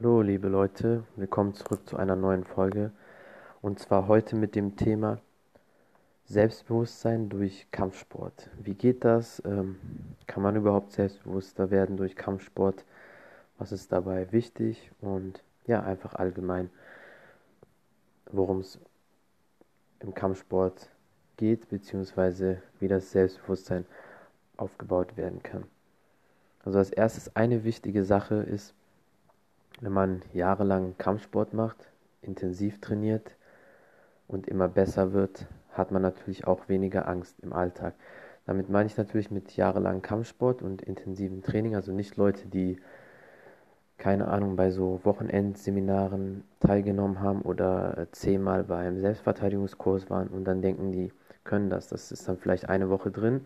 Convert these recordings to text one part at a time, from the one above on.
Hallo liebe Leute, willkommen zurück zu einer neuen Folge und zwar heute mit dem Thema Selbstbewusstsein durch Kampfsport. Wie geht das? Ähm, kann man überhaupt selbstbewusster werden durch Kampfsport? Was ist dabei wichtig? Und ja, einfach allgemein, worum es im Kampfsport geht, beziehungsweise wie das Selbstbewusstsein aufgebaut werden kann. Also als erstes eine wichtige Sache ist, wenn man jahrelang Kampfsport macht, intensiv trainiert und immer besser wird, hat man natürlich auch weniger Angst im Alltag. Damit meine ich natürlich mit jahrelangem Kampfsport und intensivem Training, also nicht Leute, die keine Ahnung, bei so Wochenendseminaren teilgenommen haben oder zehnmal beim Selbstverteidigungskurs waren und dann denken, die können das. Das ist dann vielleicht eine Woche drin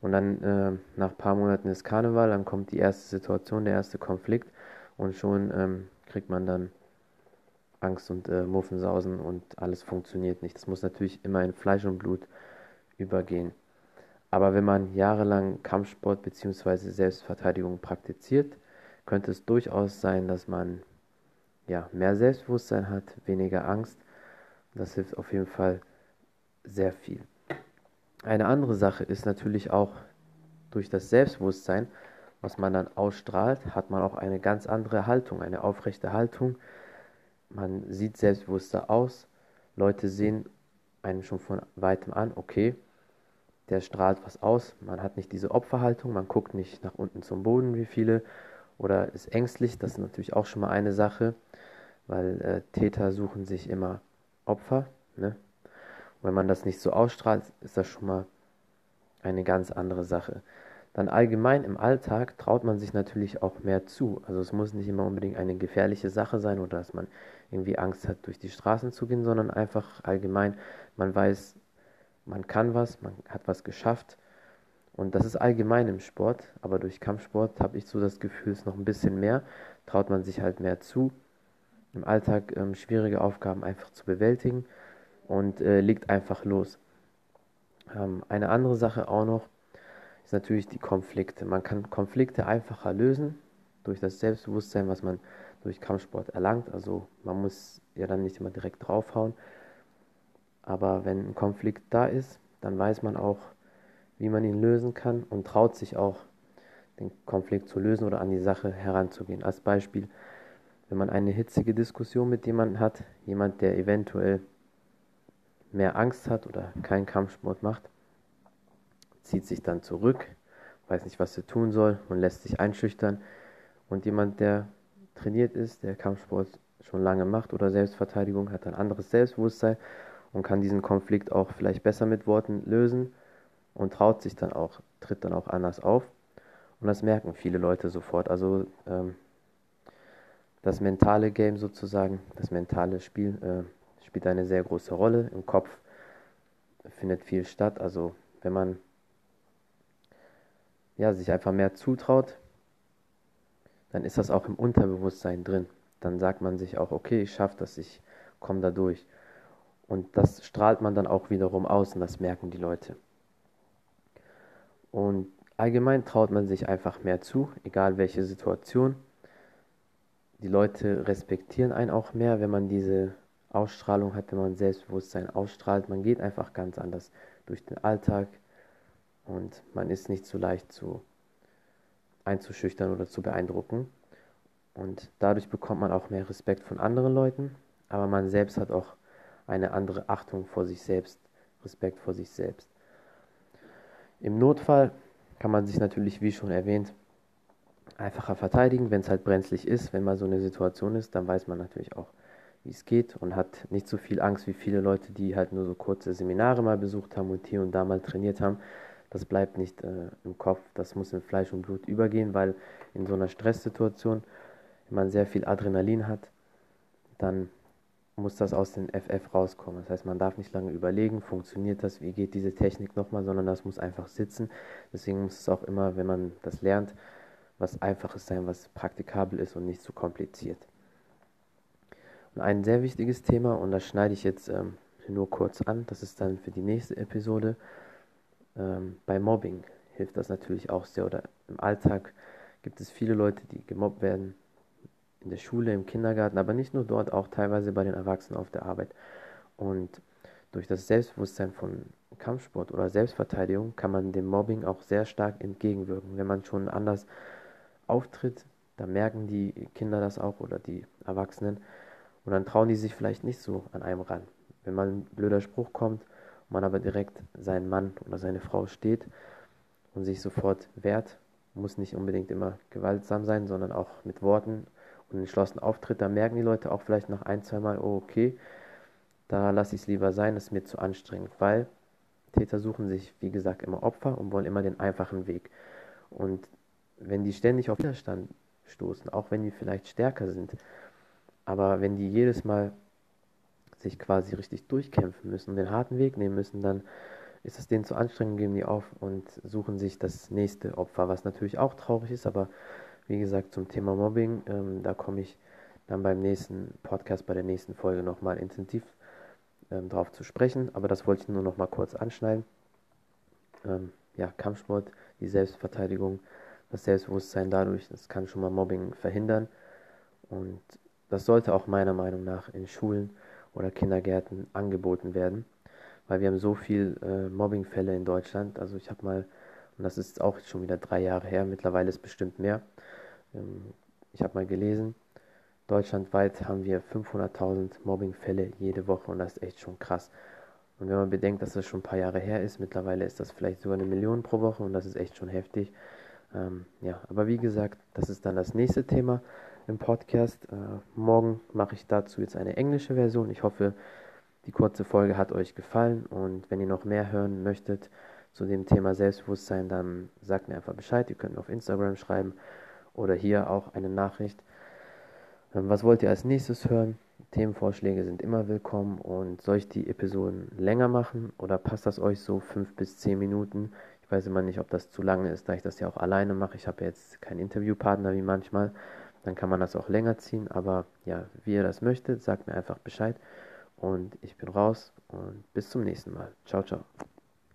und dann äh, nach ein paar Monaten ist Karneval, dann kommt die erste Situation, der erste Konflikt und schon ähm, kriegt man dann Angst und äh, Muffensausen und alles funktioniert nicht. Das muss natürlich immer in Fleisch und Blut übergehen. Aber wenn man jahrelang Kampfsport bzw. Selbstverteidigung praktiziert, könnte es durchaus sein, dass man ja, mehr Selbstbewusstsein hat, weniger Angst. Das hilft auf jeden Fall sehr viel. Eine andere Sache ist natürlich auch durch das Selbstbewusstsein was man dann ausstrahlt, hat man auch eine ganz andere Haltung, eine aufrechte Haltung. Man sieht selbstbewusster aus. Leute sehen einen schon von weitem an, okay, der strahlt was aus. Man hat nicht diese Opferhaltung, man guckt nicht nach unten zum Boden, wie viele, oder ist ängstlich. Das ist natürlich auch schon mal eine Sache, weil äh, Täter suchen sich immer Opfer. Ne? Wenn man das nicht so ausstrahlt, ist das schon mal eine ganz andere Sache. Dann allgemein im Alltag traut man sich natürlich auch mehr zu. Also es muss nicht immer unbedingt eine gefährliche Sache sein oder dass man irgendwie Angst hat, durch die Straßen zu gehen, sondern einfach allgemein, man weiß, man kann was, man hat was geschafft. Und das ist allgemein im Sport, aber durch Kampfsport habe ich so das Gefühl, es ist noch ein bisschen mehr, traut man sich halt mehr zu, im Alltag ähm, schwierige Aufgaben einfach zu bewältigen und äh, legt einfach los. Ähm, eine andere Sache auch noch, ist natürlich die Konflikte. Man kann Konflikte einfacher lösen durch das Selbstbewusstsein, was man durch Kampfsport erlangt. Also man muss ja dann nicht immer direkt draufhauen. Aber wenn ein Konflikt da ist, dann weiß man auch, wie man ihn lösen kann und traut sich auch, den Konflikt zu lösen oder an die Sache heranzugehen. Als Beispiel, wenn man eine hitzige Diskussion mit jemandem hat, jemand, der eventuell mehr Angst hat oder keinen Kampfsport macht, zieht sich dann zurück, weiß nicht, was er tun soll und lässt sich einschüchtern. Und jemand, der trainiert ist, der Kampfsport schon lange macht oder Selbstverteidigung, hat ein anderes Selbstbewusstsein und kann diesen Konflikt auch vielleicht besser mit Worten lösen und traut sich dann auch, tritt dann auch anders auf. Und das merken viele Leute sofort. Also ähm, das mentale Game sozusagen, das mentale Spiel äh, spielt eine sehr große Rolle. Im Kopf findet viel statt. Also wenn man ja, sich einfach mehr zutraut, dann ist das auch im Unterbewusstsein drin. Dann sagt man sich auch, okay, ich schaffe das, ich komme da durch. Und das strahlt man dann auch wiederum aus und das merken die Leute. Und allgemein traut man sich einfach mehr zu, egal welche Situation. Die Leute respektieren einen auch mehr, wenn man diese Ausstrahlung hat, wenn man Selbstbewusstsein ausstrahlt. Man geht einfach ganz anders durch den Alltag, und man ist nicht so leicht zu einzuschüchtern oder zu beeindrucken. Und dadurch bekommt man auch mehr Respekt von anderen Leuten, aber man selbst hat auch eine andere Achtung vor sich selbst, Respekt vor sich selbst. Im Notfall kann man sich natürlich, wie schon erwähnt, einfacher verteidigen, wenn es halt brenzlig ist. Wenn mal so eine Situation ist, dann weiß man natürlich auch, wie es geht und hat nicht so viel Angst wie viele Leute, die halt nur so kurze Seminare mal besucht haben und hier und da mal trainiert haben das bleibt nicht äh, im Kopf, das muss in Fleisch und Blut übergehen, weil in so einer Stresssituation, wenn man sehr viel Adrenalin hat, dann muss das aus den FF rauskommen. Das heißt, man darf nicht lange überlegen, funktioniert das, wie geht diese Technik nochmal, sondern das muss einfach sitzen. Deswegen muss es auch immer, wenn man das lernt, was einfaches sein, was praktikabel ist und nicht zu kompliziert. Und ein sehr wichtiges Thema, und das schneide ich jetzt ähm, nur kurz an, das ist dann für die nächste Episode, ähm, bei Mobbing hilft das natürlich auch sehr. Oder im Alltag gibt es viele Leute, die gemobbt werden in der Schule, im Kindergarten, aber nicht nur dort, auch teilweise bei den Erwachsenen auf der Arbeit. Und durch das Selbstbewusstsein von Kampfsport oder Selbstverteidigung kann man dem Mobbing auch sehr stark entgegenwirken. Wenn man schon anders auftritt, dann merken die Kinder das auch oder die Erwachsenen und dann trauen die sich vielleicht nicht so an einem ran. Wenn mal ein blöder Spruch kommt man aber direkt seinen Mann oder seine Frau steht und sich sofort wehrt, muss nicht unbedingt immer gewaltsam sein, sondern auch mit Worten und entschlossen auftritt, dann merken die Leute auch vielleicht nach ein, zwei Mal, oh okay, da lasse ich es lieber sein, das ist mir zu anstrengend, weil Täter suchen sich, wie gesagt, immer Opfer und wollen immer den einfachen Weg. Und wenn die ständig auf Widerstand stoßen, auch wenn die vielleicht stärker sind, aber wenn die jedes Mal sich quasi richtig durchkämpfen müssen und den harten Weg nehmen müssen, dann ist es denen zu anstrengend, geben die auf und suchen sich das nächste Opfer, was natürlich auch traurig ist, aber wie gesagt, zum Thema Mobbing, ähm, da komme ich dann beim nächsten Podcast, bei der nächsten Folge nochmal intensiv ähm, drauf zu sprechen, aber das wollte ich nur noch mal kurz anschneiden. Ähm, ja, Kampfsport, die Selbstverteidigung, das Selbstbewusstsein dadurch, das kann schon mal Mobbing verhindern und das sollte auch meiner Meinung nach in Schulen oder Kindergärten angeboten werden, weil wir haben so viel äh, Mobbingfälle in Deutschland. Also ich habe mal, und das ist auch schon wieder drei Jahre her, mittlerweile ist bestimmt mehr. Ähm, ich habe mal gelesen, Deutschlandweit haben wir 500.000 Mobbingfälle jede Woche und das ist echt schon krass. Und wenn man bedenkt, dass das schon ein paar Jahre her ist, mittlerweile ist das vielleicht sogar eine Million pro Woche und das ist echt schon heftig. Ähm, ja, aber wie gesagt, das ist dann das nächste Thema im Podcast. Äh, morgen mache ich dazu jetzt eine englische Version. Ich hoffe, die kurze Folge hat euch gefallen und wenn ihr noch mehr hören möchtet zu dem Thema Selbstbewusstsein, dann sagt mir einfach Bescheid. Ihr könnt mir auf Instagram schreiben oder hier auch eine Nachricht. Ähm, was wollt ihr als nächstes hören? Themenvorschläge sind immer willkommen und soll ich die Episoden länger machen oder passt das euch so fünf bis zehn Minuten? Ich weiß immer nicht, ob das zu lange ist, da ich das ja auch alleine mache. Ich habe jetzt keinen Interviewpartner wie manchmal. Dann kann man das auch länger ziehen. Aber ja, wie ihr das möchtet, sagt mir einfach Bescheid. Und ich bin raus und bis zum nächsten Mal. Ciao, ciao.